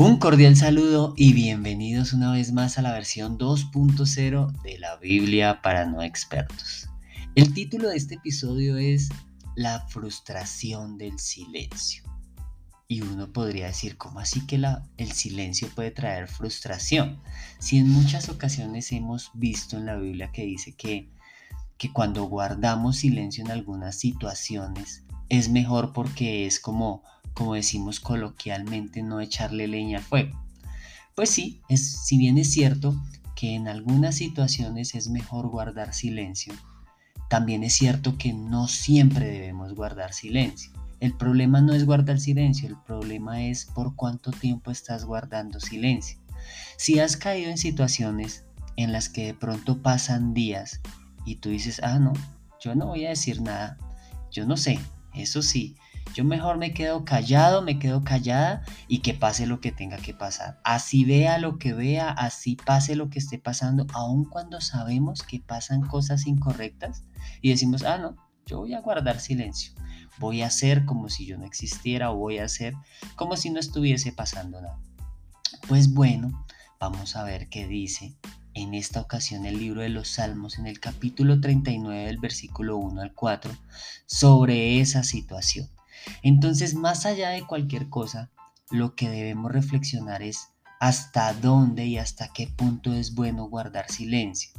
Un cordial saludo y bienvenidos una vez más a la versión 2.0 de la Biblia para no expertos. El título de este episodio es La frustración del silencio. Y uno podría decir, ¿cómo así que el silencio puede traer frustración? Si en muchas ocasiones hemos visto en la Biblia que dice que, que cuando guardamos silencio en algunas situaciones es mejor porque es como como decimos coloquialmente, no echarle leña al fuego. Pues sí, es, si bien es cierto que en algunas situaciones es mejor guardar silencio, también es cierto que no siempre debemos guardar silencio. El problema no es guardar silencio, el problema es por cuánto tiempo estás guardando silencio. Si has caído en situaciones en las que de pronto pasan días y tú dices, ah, no, yo no voy a decir nada, yo no sé, eso sí, yo mejor me quedo callado, me quedo callada y que pase lo que tenga que pasar. Así vea lo que vea, así pase lo que esté pasando, aun cuando sabemos que pasan cosas incorrectas y decimos, ah, no, yo voy a guardar silencio. Voy a hacer como si yo no existiera o voy a hacer como si no estuviese pasando nada. Pues bueno, vamos a ver qué dice en esta ocasión el libro de los Salmos en el capítulo 39 del versículo 1 al 4 sobre esa situación. Entonces, más allá de cualquier cosa, lo que debemos reflexionar es hasta dónde y hasta qué punto es bueno guardar silencio.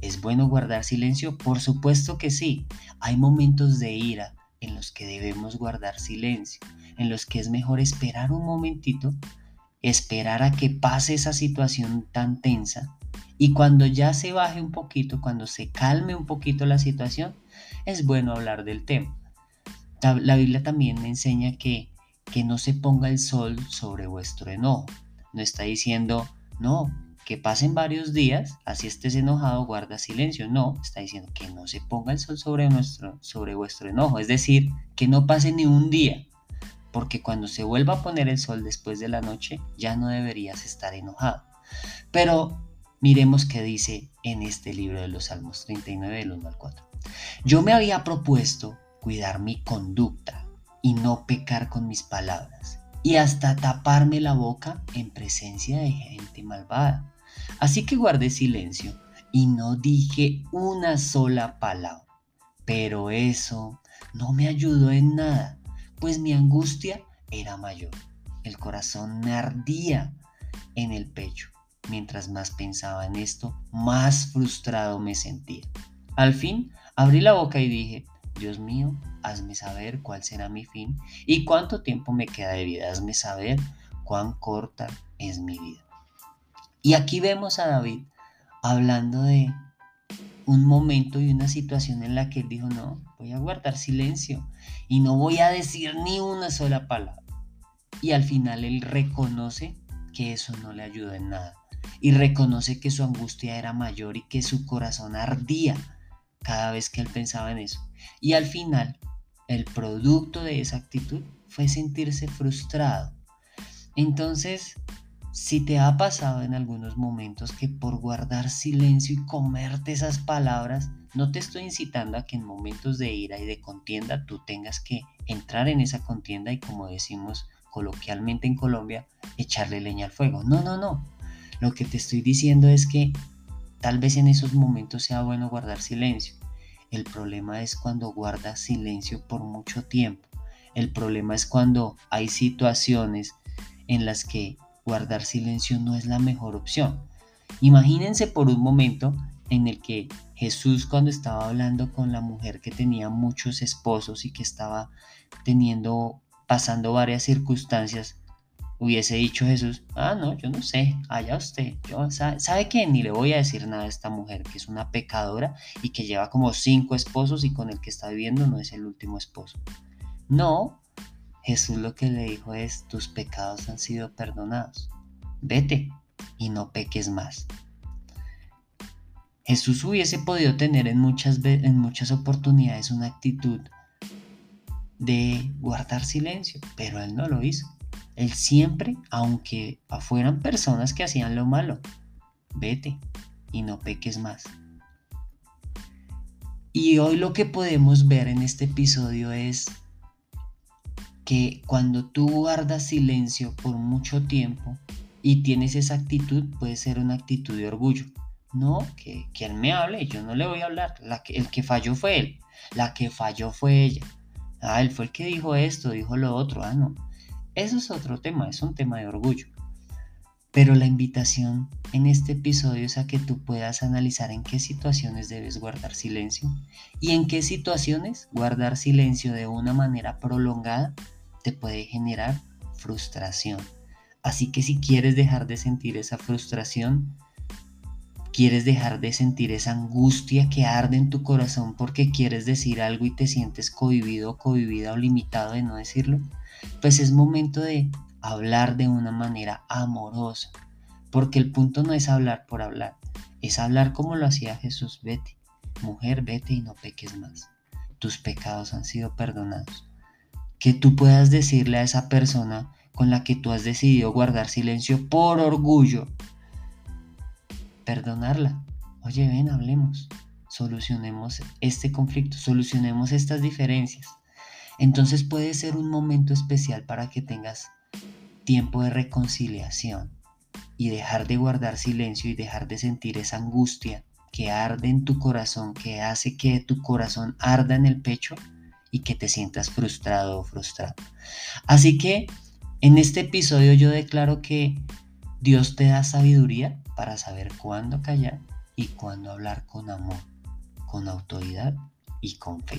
¿Es bueno guardar silencio? Por supuesto que sí. Hay momentos de ira en los que debemos guardar silencio, en los que es mejor esperar un momentito, esperar a que pase esa situación tan tensa y cuando ya se baje un poquito, cuando se calme un poquito la situación, es bueno hablar del tema. La Biblia también me enseña que, que no se ponga el sol sobre vuestro enojo. No está diciendo, no, que pasen varios días, así estés enojado, guarda silencio. No, está diciendo que no se ponga el sol sobre, nuestro, sobre vuestro enojo. Es decir, que no pase ni un día. Porque cuando se vuelva a poner el sol después de la noche, ya no deberías estar enojado. Pero miremos qué dice en este libro de los Salmos 39, del 1 al 4. Yo me había propuesto cuidar mi conducta y no pecar con mis palabras, y hasta taparme la boca en presencia de gente malvada. Así que guardé silencio y no dije una sola palabra. Pero eso no me ayudó en nada, pues mi angustia era mayor. El corazón me ardía en el pecho. Mientras más pensaba en esto, más frustrado me sentía. Al fin abrí la boca y dije, Dios mío, hazme saber cuál será mi fin y cuánto tiempo me queda de vida. Hazme saber cuán corta es mi vida. Y aquí vemos a David hablando de un momento y una situación en la que él dijo, no, voy a guardar silencio y no voy a decir ni una sola palabra. Y al final él reconoce que eso no le ayudó en nada. Y reconoce que su angustia era mayor y que su corazón ardía cada vez que él pensaba en eso. Y al final, el producto de esa actitud fue sentirse frustrado. Entonces, si te ha pasado en algunos momentos que por guardar silencio y comerte esas palabras, no te estoy incitando a que en momentos de ira y de contienda tú tengas que entrar en esa contienda y como decimos coloquialmente en Colombia, echarle leña al fuego. No, no, no. Lo que te estoy diciendo es que Tal vez en esos momentos sea bueno guardar silencio. El problema es cuando guardas silencio por mucho tiempo. El problema es cuando hay situaciones en las que guardar silencio no es la mejor opción. Imagínense por un momento en el que Jesús cuando estaba hablando con la mujer que tenía muchos esposos y que estaba teniendo pasando varias circunstancias, hubiese dicho Jesús, ah, no, yo no sé, allá usted, yo, ¿sabe, ¿sabe qué? Ni le voy a decir nada a esta mujer, que es una pecadora y que lleva como cinco esposos y con el que está viviendo no es el último esposo. No, Jesús lo que le dijo es, tus pecados han sido perdonados, vete y no peques más. Jesús hubiese podido tener en muchas, en muchas oportunidades una actitud de guardar silencio, pero él no lo hizo. Él siempre, aunque fueran personas que hacían lo malo, vete y no peques más. Y hoy lo que podemos ver en este episodio es que cuando tú guardas silencio por mucho tiempo y tienes esa actitud, puede ser una actitud de orgullo. No, que, que él me hable, yo no le voy a hablar. La que, el que falló fue él, la que falló fue ella. Ah, él fue el que dijo esto, dijo lo otro. Ah, no. Eso es otro tema, es un tema de orgullo. Pero la invitación en este episodio es a que tú puedas analizar en qué situaciones debes guardar silencio y en qué situaciones guardar silencio de una manera prolongada te puede generar frustración. Así que si quieres dejar de sentir esa frustración, quieres dejar de sentir esa angustia que arde en tu corazón porque quieres decir algo y te sientes cohibido, cohibida o limitado de no decirlo, pues es momento de hablar de una manera amorosa, porque el punto no es hablar por hablar, es hablar como lo hacía Jesús, vete, mujer, vete y no peques más, tus pecados han sido perdonados. Que tú puedas decirle a esa persona con la que tú has decidido guardar silencio por orgullo, perdonarla. Oye, ven, hablemos, solucionemos este conflicto, solucionemos estas diferencias. Entonces puede ser un momento especial para que tengas tiempo de reconciliación y dejar de guardar silencio y dejar de sentir esa angustia que arde en tu corazón, que hace que tu corazón arda en el pecho y que te sientas frustrado o frustrado. Así que en este episodio yo declaro que Dios te da sabiduría para saber cuándo callar y cuándo hablar con amor, con autoridad y con fe.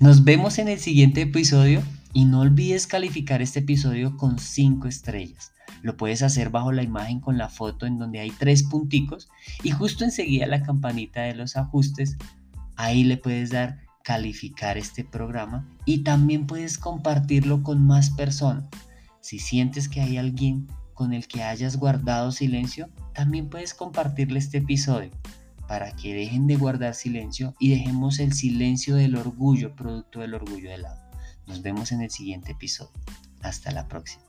Nos vemos en el siguiente episodio y no olvides calificar este episodio con 5 estrellas. Lo puedes hacer bajo la imagen con la foto en donde hay tres punticos y justo enseguida la campanita de los ajustes. Ahí le puedes dar calificar este programa y también puedes compartirlo con más personas. Si sientes que hay alguien con el que hayas guardado silencio, también puedes compartirle este episodio para que dejen de guardar silencio y dejemos el silencio del orgullo, producto del orgullo del lado. Nos vemos en el siguiente episodio. Hasta la próxima.